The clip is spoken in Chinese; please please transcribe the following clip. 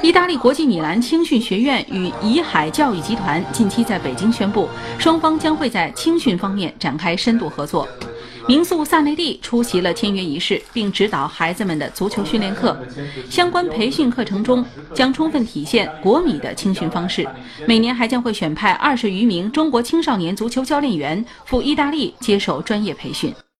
意大利国际米兰青训学院与怡海教育集团近期在北京宣布双方将会在青训方面展开深度合作。名宿萨内蒂出席了签约仪式并指导孩子们的足球训练课。相关培训课程中将充分体现国米的青训方式每年还将会选派二十余名中国青少年足球教练员赴意大利接受专业培训。